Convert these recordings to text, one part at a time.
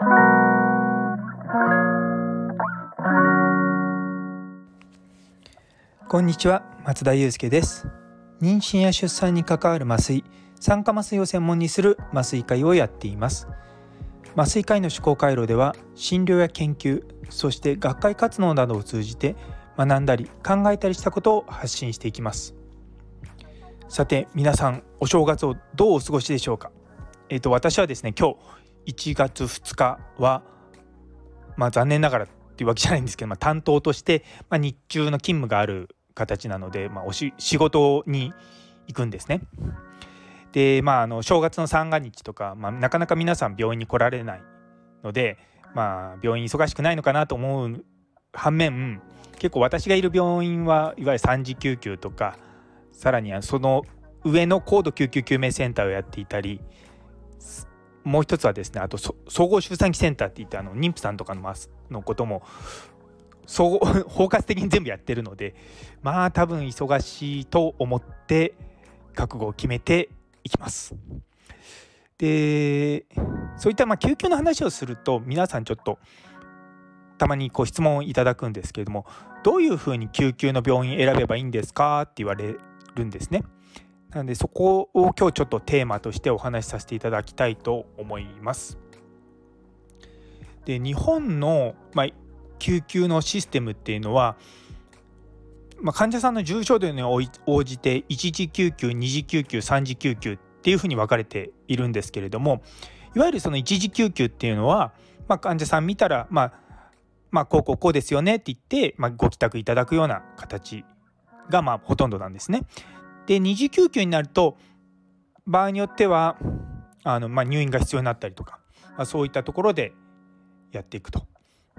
こんにちは松田祐介です。妊娠や出産に関わる麻酔酸化麻酔を専門にする麻酔会をやっています。麻酔科医の思考回路では診療や研究そして学会活動などを通じて学んだり考えたりしたことを発信していきます。さて皆さんお正月をどうお過ごしでしょうか？えっ、ー、と私はですね今日1月2日はまあ残念ながらっていうわけじゃないんですけど、まあ、担当として、まあ、日中の勤務がある形なので、まあ、おし仕事に行くんですね。でまああの正月の三が日とか、まあ、なかなか皆さん病院に来られないので、まあ、病院忙しくないのかなと思う反面結構私がいる病院はいわゆる3次救急とかさらにはその上の高度救急救命センターをやっていたりもう一つはですねあと総合出産期センターっていってあの妊婦さんとかののことも 総合 包括的に全部やってるのでまあ多分忙しいと思って覚悟を決めていきます。でそういったま救急の話をすると皆さんちょっとたまにこう質問をいただくんですけれどもどういうふうに救急の病院選べばいいんですかって言われるんですね。なのでそこを今日ちょっとテーマとしてお話しさせていただきたいと思います。で日本の、まあ、救急のシステムっていうのは、まあ、患者さんの重症度に応じて1次救急2次救急3次救急っていうふうに分かれているんですけれどもいわゆるその1次救急っていうのは、まあ、患者さん見たら、まあ、まあこうこうこうですよねって言って、まあ、ご帰宅いただくような形がまあほとんどなんですね。で二次救急になると場合によってはあの、まあ、入院が必要になったりとか、まあ、そういったところでやっていくと。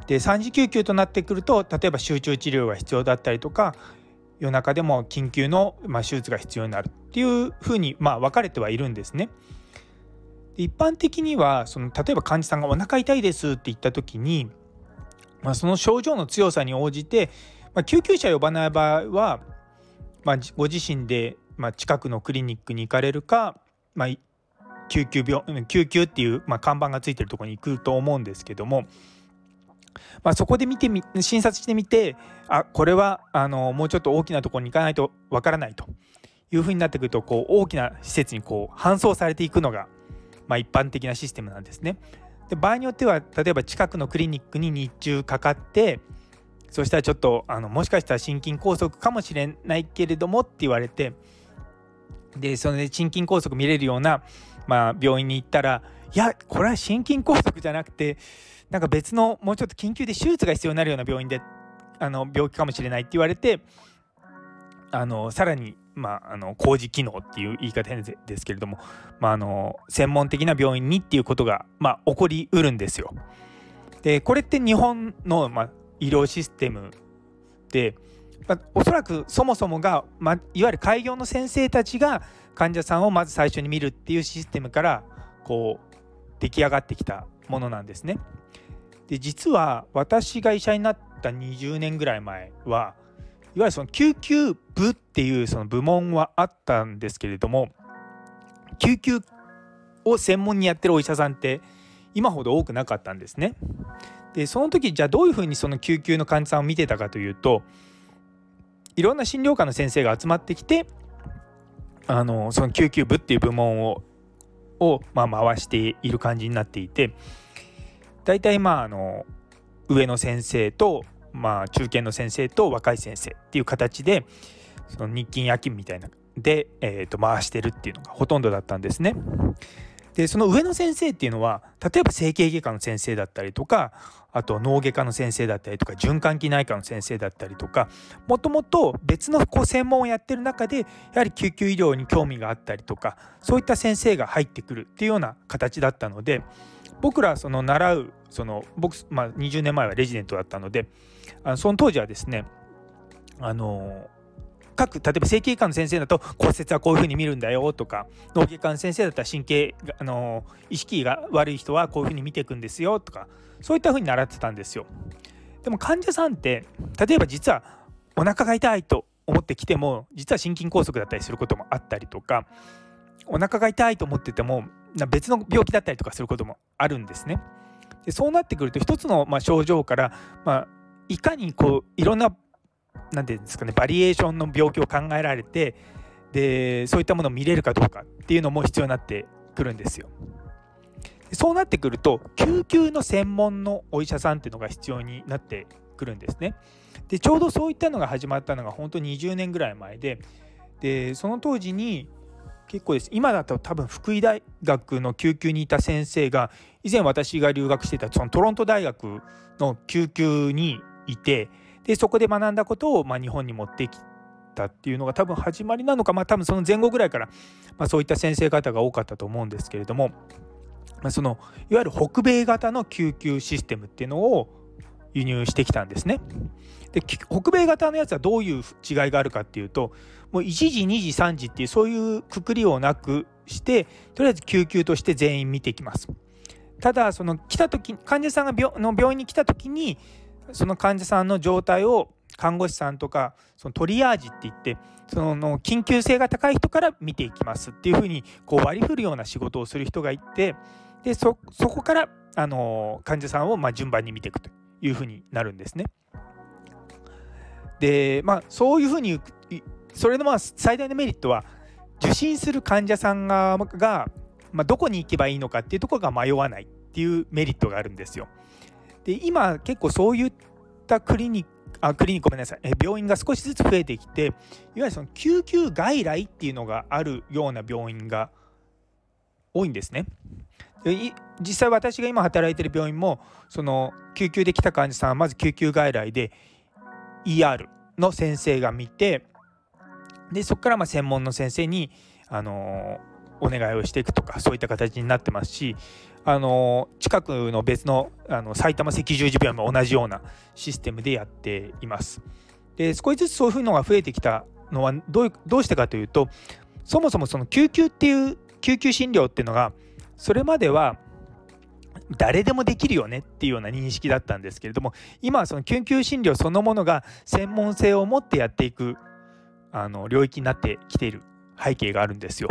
で3次救急となってくると例えば集中治療が必要だったりとか夜中でも緊急の、まあ、手術が必要になるっていうふうに、まあ、分かれてはいるんですね。で一般的にはその例えば患者さんが「お腹痛いです」って言った時に、まあ、その症状の強さに応じて、まあ、救急車呼ばない場合は、まあ、ご自身で、まあ、近くのクリニックに行かれるか、まあ、救急病救急っていう、まあ、看板がついてるところに行くと思うんですけども、まあ、そこで見てみ診察してみてあこれはあのもうちょっと大きなところに行かないとわからないというふうになってくるとこう大きな施設にこう搬送されていくのが、まあ、一般的なシステムなんですね。で場合によっては例えば近くのクリニックに日中かかってそしたらちょっとあのもしかしたら心筋梗塞かもしれないけれどもって言われてでそれで心筋梗塞見れるような、まあ、病院に行ったらいやこれは心筋梗塞じゃなくてなんか別のもうちょっと緊急で手術が必要になるような病院であの病気かもしれないって言われてあのさらに、まあ、あの工事機能っていう言い方ですけれども、まあ、あの専門的な病院にっていうことが、まあ、起こりうるんですよ。でこれって日本の、まあ、医療システムで、まあ、おそらくそもそもが、ま、いわゆる開業の先生たちが患者さんをまず最初に見るっていうシステムからこう出来上がってきたものなんですね。で実は私が医者になった20年ぐらい前はいわゆるその救急部っていうその部門はあったんですけれども救急を専門にやってるお医者さんって今ほど多くなかったんですね。でその時じゃあどういうふうにその救急の患者さんを見てたかというといろんな診療科の先生が集まってきてあのその救急部っていう部門をを、まあ、回している感じになっていて大体まああの上の先生と、まあ、中堅の先生と若い先生っていう形でその日勤夜勤みたいなで、えー、と回してるっていうのがほとんどだったんですね。でその上の先生っていうのは例えば整形外科の先生だったりとかあと脳外科の先生だったりとか循環器内科の先生だったりとかもともと別のこう専門をやってる中でやはり救急医療に興味があったりとかそういった先生が入ってくるっていうような形だったので僕らその習うその僕、まあ、20年前はレジデントだったのであのその当時はですねあの各例えば整形外科の先生だと骨折はこういうふうに見るんだよとか脳外科の先生だったら神経あの意識が悪い人はこういうふうに見ていくんですよとかそういったふうに習ってたんですよ。でも患者さんって例えば実はお腹が痛いと思ってきても実は心筋梗塞だったりすることもあったりとかお腹が痛いと思ってても別の病気だったりとかすることもあるんですね。でそうなってくると一つのまあ症状から、まあ、いかにこういろんな何て言うんですかねバリエーションの病気を考えられてでそういったものを見れるかどうかっていうのも必要になってくるんですよ。そうなってくると救急の専門のお医者さんっていうのが必要になってくるんですね。でちょうどそういったのが始まったのが本当に20年ぐらい前ででその当時に結構です今だと多分福井大学の救急にいた先生が以前私が留学していたそのトロント大学の救急にいてでそこで学んだことをまあ日本に持ってきたっていうのが多分始まりなのかまあ多分その前後ぐらいからまあそういった先生方が多かったと思うんですけれども、まあ、そのいわゆる北米型の救急システムっていうのを輸入してきたんですね。で北米型のやつはどういう違いがあるかっていうともう1時2時3時っていうそういうくくりをなくしてとりあえず救急として全員見てきます。ただその来た時患者さんが病の病院に来た時にその患者さんの状態を看護師さんとかそのトリアージって言ってその緊急性が高い人から見ていきますっていうふうにこう割り振るような仕事をする人がいてでそこからあの患者さんをま順番に見ていくというふうになるんですね。でまあそういうふうにそれのまあ最大のメリットは受診する患者さんがが、まあ、どこに行けばいいのかっていうところが迷わないっていうメリットがあるんですよ。で今結構そういったクリニックあクリニックごめんなさい病院が少しずつ増えてきていわゆるその救急外来っていうのがあるような病院が多いんですね。で実際私が今働いてる病院もその救急で来た患者さんはまず救急外来で ER の先生が見てでそこからま専門の先生に、あのお願いをしていくとかそういった形になってますし、あの近くの別のあの埼玉赤十字病院も同じようなシステムでやっています。で少しずつそういうのが増えてきたのはどうどうしてかというとそもそもその救急っていう救急診療っていうのがそれまでは誰でもできるよねっていうような認識だったんですけれども今はその救急診療そのものが専門性を持ってやっていくあの領域になってきている背景があるんですよ。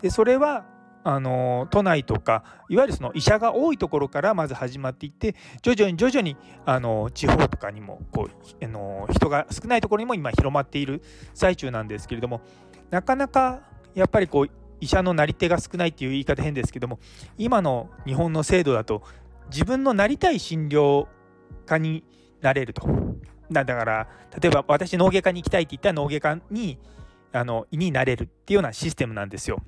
でそれはあの都内とかいわゆるその医者が多いところからまず始まっていって徐々に徐々にあの地方とかにもこうあの人が少ないところにも今広まっている最中なんですけれどもなかなかやっぱりこう医者のなり手が少ないっていう言い方変ですけども今の日本の制度だと自分のなりたい診療科になれると。だから例えば私脳外科に行きたいって言ったら脳外科にあのになれるっていうようなシステムなんですよ。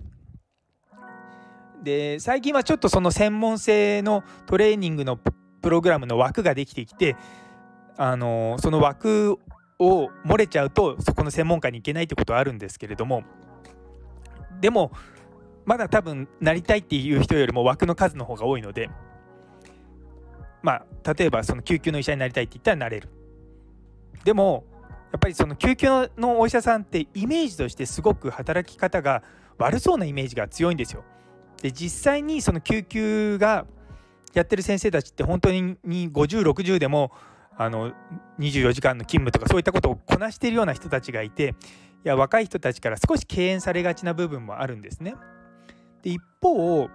で最近はちょっとその専門性のトレーニングのプログラムの枠ができてきてあのその枠を漏れちゃうとそこの専門家に行けないってことはあるんですけれどもでもまだ多分なりたいっていう人よりも枠の数の方が多いのでまあ例えばその救急の医者になりたいって言ったらなれる。でもやっぱりその救急のお医者さんってイメージとしてすごく働き方が悪そうなイメージが強いんですよ。で実際にその救急がやってる先生たちって本当に5060でもあの24時間の勤務とかそういったことをこなしているような人たちがいていや若い人たちから少し敬遠されがちな部分もあるんですね。で一方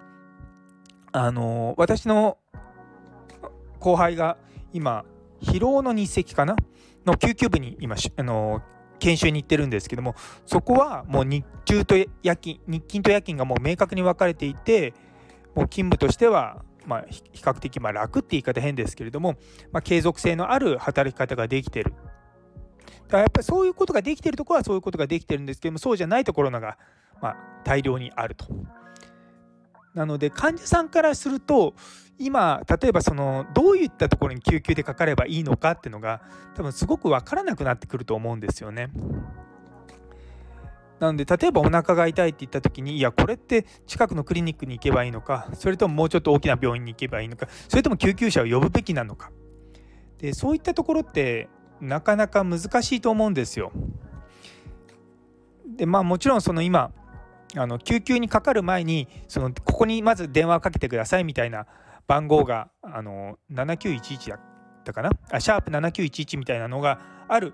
あの私の後輩が今疲労の日赤かな？の救急部に今あの研修に行ってるんですけどもそこはもう日中と夜勤日勤と夜勤がもう明確に分かれていてもう勤務としてはまあ、比較的ま楽って言い方変ですけれども、まあ、継続性のある働き方ができてるだからやっぱりそういうことができてるところはそういうことができてるんですけどもそうじゃないところが、ま、大量にあると。なので患者さんからすると今例えばそのどういったところに救急でかかればいいのかっていうのが多分すごく分からなくなってくると思うんですよね。なので例えばお腹が痛いって言った時にいやこれって近くのクリニックに行けばいいのかそれとももうちょっと大きな病院に行けばいいのかそれとも救急車を呼ぶべきなのかでそういったところってなかなか難しいと思うんですよ。でまあもちろんその今あの救急にかかる前にそのここにまず電話をかけてくださいみたいな番号があの7911だったかな？あシャープ7911みたいなのがある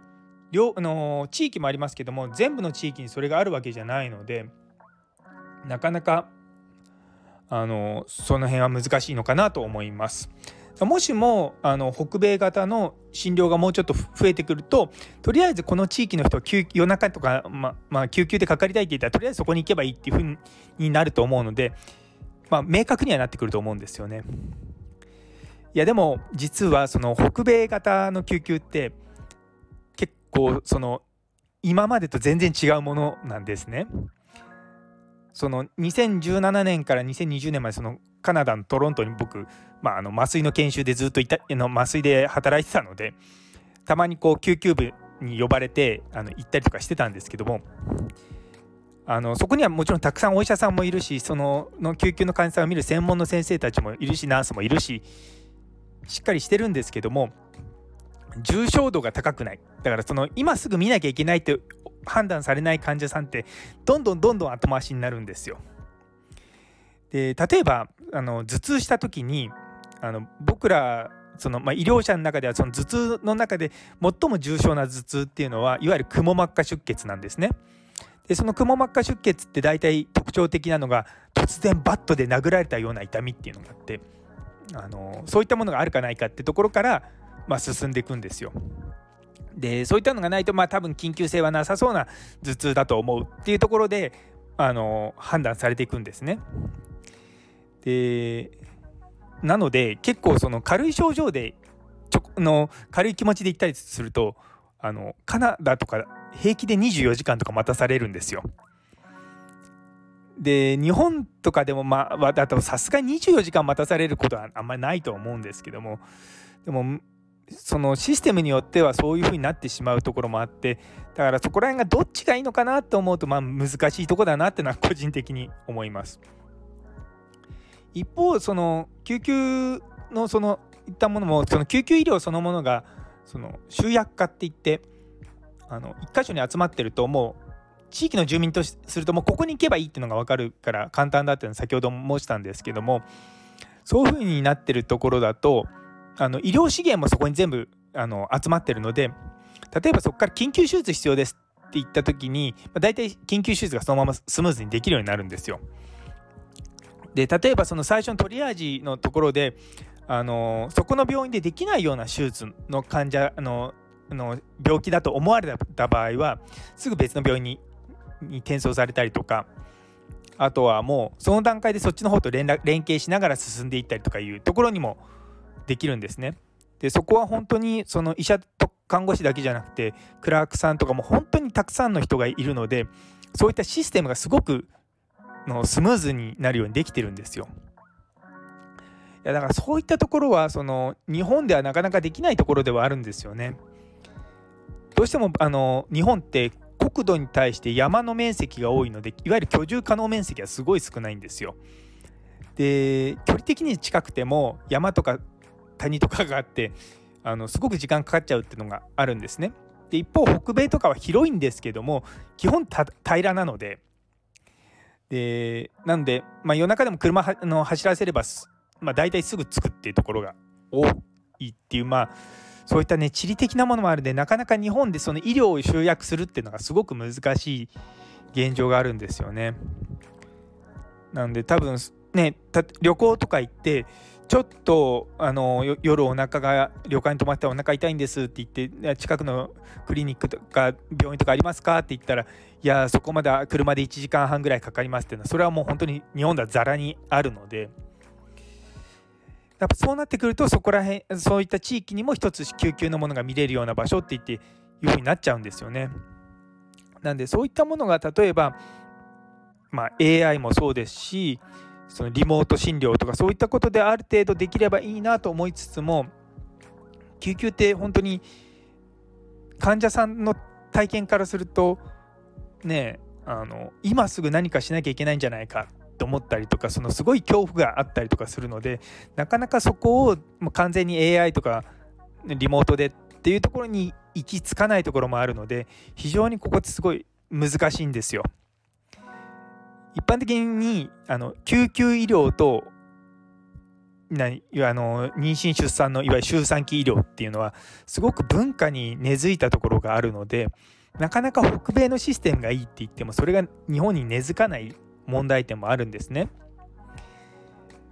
両あの地域もありますけども全部の地域にそれがあるわけじゃないのでなかなかあのその辺は難しいのかなと思います。もしもあの北米型の診療がもうちょっと増えてくるととりあえずこの地域の人は夜中とか、ままあ、救急でかかりたいって言ったらとりあえずそこに行けばいいっていうふうになると思うので、まあ、明確にはなってくると思うんですよね。いやでも実はその北米型の救急って結構その今までと全然違うものなんですね。その2017年から2020年までそのカナダのトロントに僕、まあ、あの麻酔の研修でずっといたの麻酔で働いてたのでたまにこう救急部に呼ばれてあの行ったりとかしてたんですけどもあのそこにはもちろんたくさんお医者さんもいるしそのの救急の患者さんを見る専門の先生たちもいるしナースもいるししっかりしてるんですけども重症度が高くない。だからその今すぐ見なきゃいけないって判断されない患者さんってどんどんどんどん後回しになるんですよ。で例えばあの頭痛した時にあの僕らその、まあ、医療者の中ではその頭痛の中で最も重症な頭痛っていうのはいわゆるくも膜下出血なんですね。でそのくも膜下出血って大体特徴的なのが突然バットで殴られたような痛みっていうのがあってあのそういったものがあるかないかってところから、まあ、進んでいくんですよ。でそういったのがないとまあ多分緊急性はなさそうな頭痛だと思うっていうところであの判断されていくんですね。でなので結構その軽い症状でちょの軽い気持ちで行ったりするとあのカナダとか平気で24時間とか待たされるんですよ。で日本とかでもまあだとさすがに24時間待たされることはあんまりないと思うんですけどもでもそのシステムによってはそういう風になってしまうところもあってだからそこら辺がどっちがいいのかなと思うとまあ難しいとこだなってのは個人的に思います。一方その救急のそのいったものもその救急医療そのものがその集約化っていってあの1箇所に集まってるともう地域の住民とするともうここに行けばいいっていうのが分かるから簡単だっていうのは先ほど申したんですけどもそういうふうになってるところだとあの医療資源もそこに全部あの集まってるので例えばそこから緊急手術必要ですって言った時に、まあ、大体緊急手術がそのままスムーズにできるようになるんですよ。で例えばその最初のトリアージのところであのそこの病院でできないような手術の患者のの病気だと思われた場合はすぐ別の病院にに転送されたりとかあとはもうその段階でそっちの方と連絡連携しながら進んでいったりとかいうところにもできるんですね。でそこは本当にその医者と看護師だけじゃなくてクラークさんとかも本当にたくさんの人がいるのでそういったシステムがすごくのスムーズになるようにできてるんですよ。いやだからそういったところはその日本ではなかなかできないところではあるんですよね。どうしてもあの日本って国土に対して山の面積が多いのでいわゆる居住可能面積はすごい少ないんですよ。で距離的に近くても山とか谷とかがあってあのすごく時間かかっちゃうっていうのがあるんですね。で一方北米とかは広いんですけども基本平らなのででなので、まあ、夜中でも車はの走らせれば、まあ、大体すぐ着くっていうところが多いっていうまあそういったね地理的なものもあるんでなかなか日本でその医療を集約するっていうのがすごく難しい現状があるんですよね。なんで多分ね旅行とか行ってちょっとあの夜お腹が旅館に泊まってお腹痛いんですって言って近くのクリニックとか病院とかありますかって言ったらいやそこまで車で1時間半ぐらいかかりますっていうのはそれはもう本当に日本ではざらにあるのでやっぱそうなってくるとそこら辺そういった地域にも一つ救急のものが見れるような場所って言っていうふうになっちゃうんですよね。なんでそういったものが例えば、まあ、AI もそうですしそのリモート診療とかそういったことである程度できればいいなと思いつつも救急って本当に患者さんの体験からするとねあの今すぐ何かしなきゃいけないんじゃないかと思ったりとかそのすごい恐怖があったりとかするのでなかなかそこをもう完全に AI とかリモートでっていうところに行き着かないところもあるので非常にここってすごい難しいんですよ。一般的にあの救急医療と何あの妊娠出産のいわゆる周産期医療っていうのはすごく文化に根付いたところがあるのでなかなか北米のシステムがいいって言ってもそれが日本に根付かない問題点もあるんですね。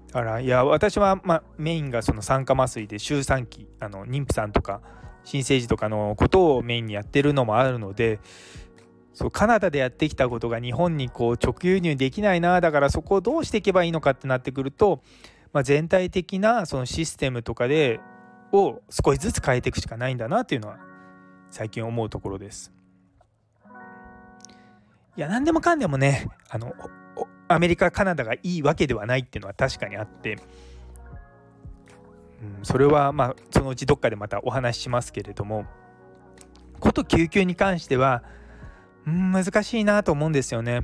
だからいや私は、まあ、メインがその酸化麻酔で周産期あの妊婦さんとか新生児とかのことをメインにやってるのもあるのでそうカナダでやってきたことが日本にこう直輸入できないなだからそこをどうしていけばいいのかってなってくると、まあ、全体的なそのシステムとかでを少しずつ変えていくしかないんだなっていうのは最近思うところです。いや何でもかんでもねあのアメリカカナダがいいわけではないっていうのは確かにあって、うん、それはまあそのうちどっかでまたお話ししますけれどもこと救急に関しては、難しいなと思うんですよね。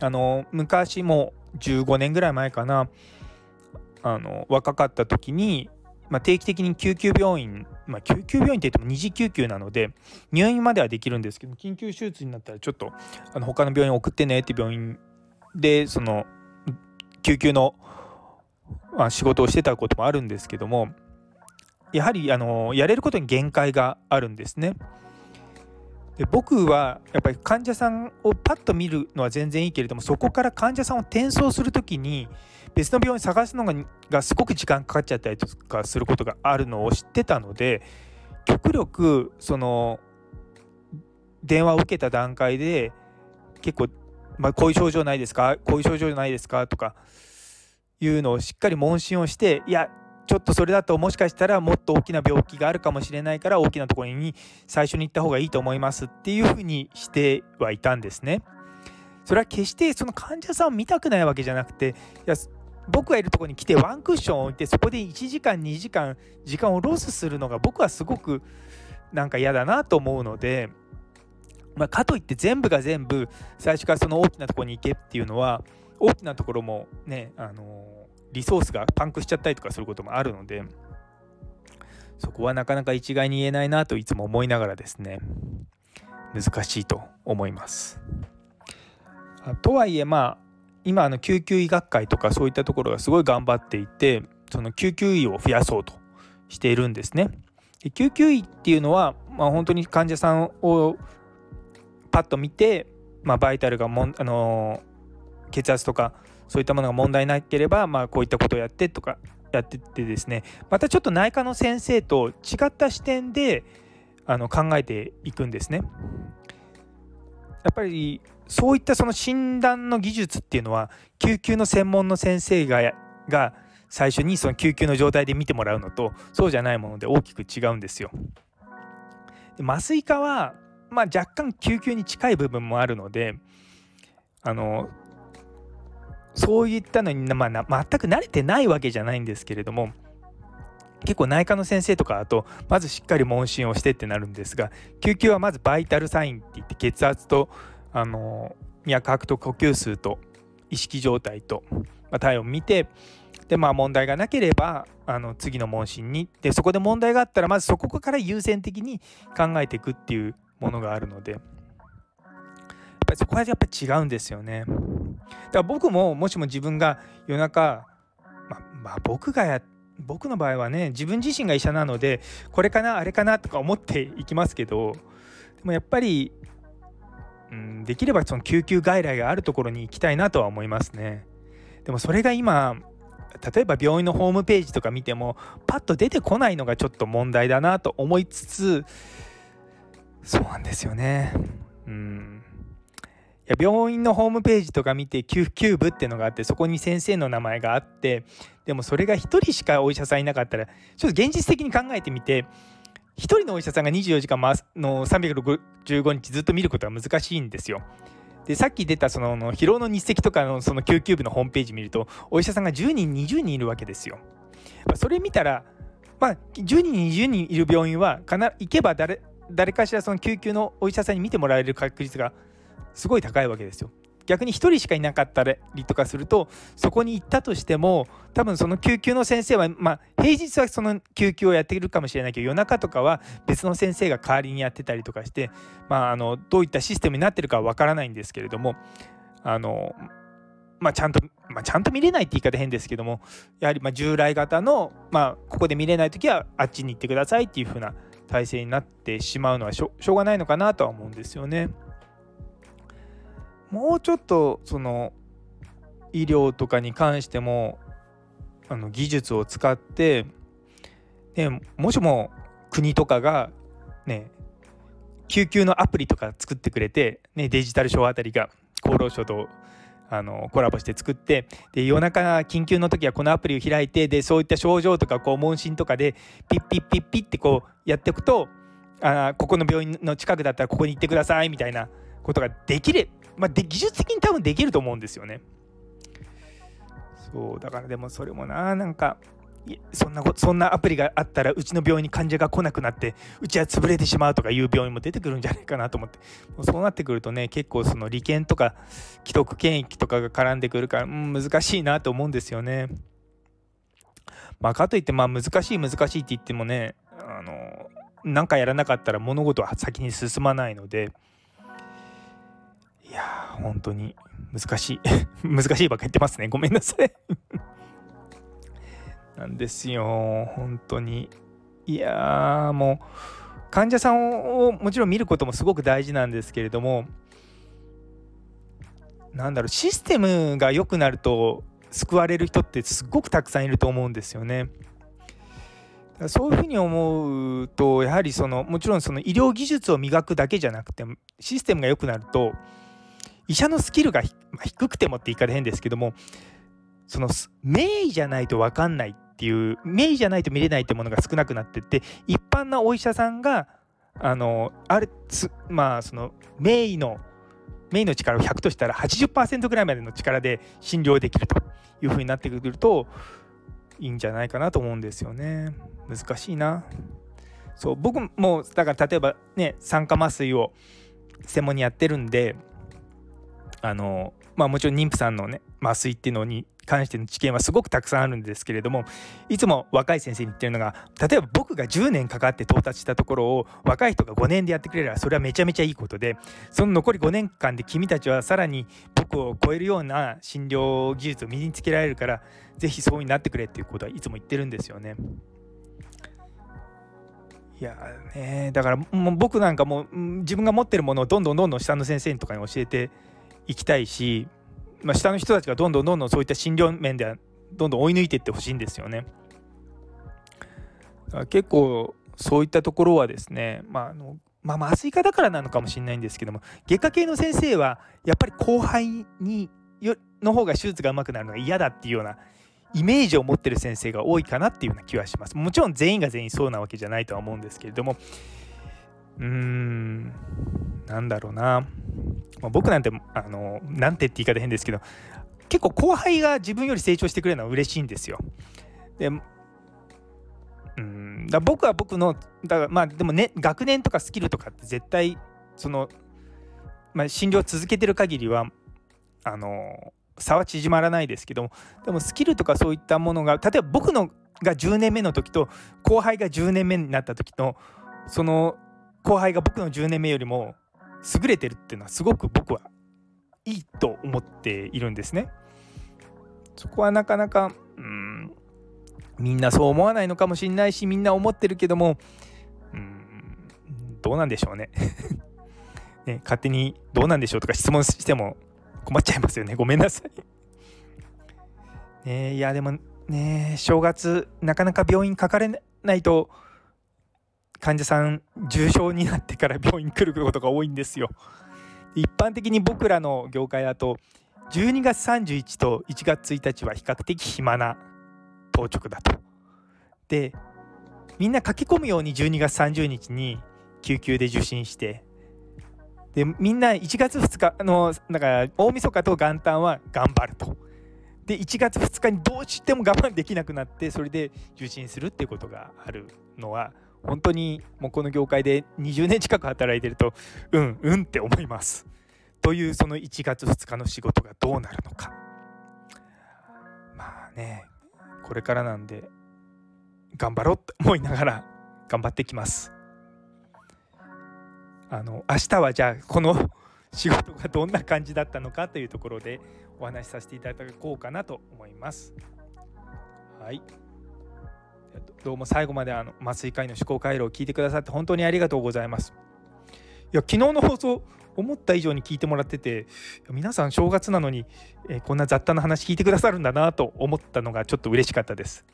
あの昔も15年ぐらい前かなあの若かった時に、まあ、定期的に救急病院、まあ、救急病院って言っても二次救急なので入院まではできるんですけど緊急手術になったらちょっとあの他の病院送ってねって病院でその救急の、まあ、仕事をしてたこともあるんですけどもやはりあのやれることに限界があるんですね。で僕はやっぱり患者さんをパッと見るのは全然いいけれどもそこから患者さんを転送する時に別の病院探すのがすごく時間かかっちゃったりとかすることがあるのを知ってたので極力その電話を受けた段階で結構まあ、こういう症状ないですか？こういう症状ないですか？とかいうのをしっかり問診をしていやちょっとそれだともしかしたらもっと大きな病気があるかもしれないから大きなところに最初に行った方がいいと思いますっていうふうにしてはいたんですね。それは決してその患者さんを見たくないわけじゃなくていや僕がいるところに来てワンクッションを置いてそこで1時間2時間時間をロスするのが僕はすごくなんか嫌だなと思うのでまあ、かといって全部が全部最初からその大きなところに行けっていうのは大きなところもね、あのリソースがパンクしちゃったりとかすることもあるのでそこはなかなか一概に言えないなといつも思いながらですね難しいと思います。とはいえまあ今あの救急医学会とかそういったところがすごい頑張っていてその救急医を増やそうとしているんですね。救急医っていうのは、まあ、本当に患者さんをパッと見て、まあ、バイタルがもん、あの、血圧とかそういったものが問題なければ、まあ、こういったことをやってとかやっててですねまたちょっと内科の先生と違った視点であの考えていくんですね。やっぱりそういったその診断の技術っていうのは救急の専門の先生がが最初にその救急の状態で見てもらうのとそうじゃないもので大きく違うんですよ。で麻酔科はまあ、若干救急に近い部分もあるのであのそういったのに、まあ、全く慣れてないわけじゃないんですけれども結構内科の先生とかだとまずしっかり問診をしてってなるんですが救急はまずバイタルサインって言って血圧とあの脈拍と呼吸数と意識状態と、まあ、体温を見てでまあ問題がなければあの次の問診にでそこで問題があったらまずそこから優先的に考えていくっていうものがあるのでやっぱりそこはやっぱ違うんですよね。だから僕ももしも自分が夜中ままあ僕がや僕の場合はね自分自身が医者なのでこれかなあれかなとか思っていきますけどでもやっぱり、うん、できればその救急外来があるところに行きたいなとは思いますね。でもそれが今例えば病院のホームページとか見てもパッと出てこないのがちょっと問題だなと思いつつそうなんですよね。うん。いや病院のホームページとか見て救急部っていうのがあってそこに先生の名前があってでもそれが1人しかお医者さんいなかったらちょっと現実的に考えてみて1人のお医者さんが24時間の365日ずっと見ることは難しいんですよ。でさっき出たその疲労の日赤とかのその救急部のホームページ見るとお医者さんが10人20人いるわけですよ。それ見たらまあ10人20人いる病院は行けば誰誰かしらその救急のお医者さんに見てもらえる確率がすごい高いわけですよ。逆に1人しかいなかったりとかするとそこに行ったとしても多分その救急の先生は、まあ、平日はその救急をやってるかもしれないけど夜中とかは別の先生が代わりにやってたりとかして、まあ、あのどういったシステムになってるかは分からないんですけれどもあの、まあ、ちゃんと、まあ、ちゃんと見れないって言い方変ですけどもやはりま従来型の、ま、ここで見れない時はあっちに行ってくださいっていう風な体制になってしまうのはしょうがないのかなとは思うんですよね。もうちょっとその医療とかに関してもあの技術を使って、ね、もしも国とかがね救急のアプリとか作ってくれて、ね、デジタル省あたりが厚労省とあのコラボして作ってで夜中緊急の時はこのアプリを開いてでそういった症状とかこう問診とかでピッピッピッピッってこうやっていくとあここの病院の近くだったらここに行ってくださいみたいなことができる、まあ、で技術的に多分できると思うんですよね。そうだからでもそれもななんかそんなそんなアプリがあったらうちの病院に患者が来なくなってうちは潰れてしまうとかいう病院も出てくるんじゃないかなと思ってそうなってくるとね結構その利権とか既得権益とかが絡んでくるから、うん、難しいなと思うんですよね。まあ、かといってまあ難しい難しいって言ってもねあの何かやらなかったら物事は先に進まないのでやー本当に難しい。難しいばっか言ってますね。ごめんなさい。なんですよ。本当に。いやーもう患者さんをもちろん見ることもすごく大事なんですけれどもなんだろうシステムが良くなると救われる人ってすごくたくさんいると思うんですよね。そういうふうに思うとやはりそのもちろんその医療技術を磨くだけじゃなくてシステムが良くなると医者のスキルが低くてもって言い方変ですけどもその名医じゃないと分かんないっていう名医じゃないと見れないってものが少なくなってって一般なお医者さんがあのあれまあその名医の名医の力を100としたら80%ぐらいまでの力で診療できるというふうになってくるといいんじゃないかなと思うんですよね。難しいな。そう僕もだから例えばね酸化麻酔を専門にやってるんであのまあもちろん妊婦さんのね麻酔っていうのに関しての知見はすごくたくさんあるんですけれどもいつも若い先生に言ってるのが例えば僕が10年かかって到達したところを若い人が5年でやってくれればそれはめちゃめちゃいいことでその残り5年間で君たちはさらに僕を超えるような診療技術を身につけられるから是非そうになってくれっていうことはいつも言ってるんですよね。いやねだからもう僕なんかも自分が持ってるものをどんどんどんどん下の先生とかに教えていきたいし、まあ、下の人たちがどんどんどんどんそういった診療面ではどんどん追い抜いていってほしいんですよね。結構そういったところはですね、まあ、あのまあ麻酔科だからなのかもしれないんですけども外科系の先生はやっぱり後輩にの方が手術がうまくなるのが嫌だっていうようなイメージを持ってる先生が多いかなっていうような気はします。もちろん全員が全員そうなわけじゃないとは思うんですけれどもうーん。なんだろうな、まあ、僕なんてあのなんてって言い方変ですけど結構後輩が自分より成長してくれるのは嬉しいんですよ。でうん。だ僕は僕のだからまあでもね学年とかスキルとかって絶対その、まあ、診療続けてる限りはあの差は縮まらないですけどもでもスキルとかそういったものが例えば僕のが10年目の時と後輩が10年目になった時のその後輩が僕の10年目よりも優れてるっていうのはすごく僕はいいと思っているんですね。そこはなかなかうんみんなそう思わないのかもしれないしみんな思ってるけどもうんどうなんでしょうね ね勝手にどうなんでしょうとか質問しても困っちゃいますよねごめんなさい。ねいやでもね正月なかなか病院かかれないと患者さん重症になってから病院に来ることが多いんですよ。一般的に僕らの業界だと12月31と1月1日は比較的暇な当直だと。でみんな駆け込むように12月30日に救急で受診してでみんな1月2日のだから大晦日と元旦は頑張ると。で1月2日にどうしても我慢できなくなってそれで受診するっていうことがあるのは本当にもうこの業界で20年近く働いてるとうんうんって思います。というその1月2日の仕事がどうなるのか。まあねこれからなんで頑張ろうって思いながら頑張ってきます。あの明日はじゃあこの仕事がどんな感じだったのかというところでお話しさせていただこうかなと思います。はい。どうも最後まであの麻酔科医の思考回路を聞いてくださって本当にありがとうございます。いや昨日の放送思った以上に聞いてもらってて皆さん正月なのに、えー、こんな雑多な話聞いてくださるんだなと思ったのがちょっと嬉しかったです。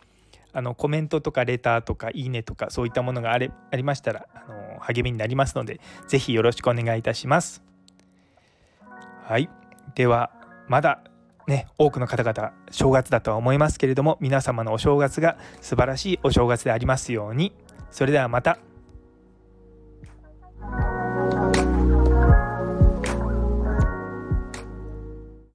あのコメントとかレターとかいいねとかそういったものがあれありましたらあの励みになりますので是非よろしくお願いいたします。はいではまだね多くの方々正月だとは思いますけれども皆様のお正月が素晴らしいお正月でありますようにそれではまた。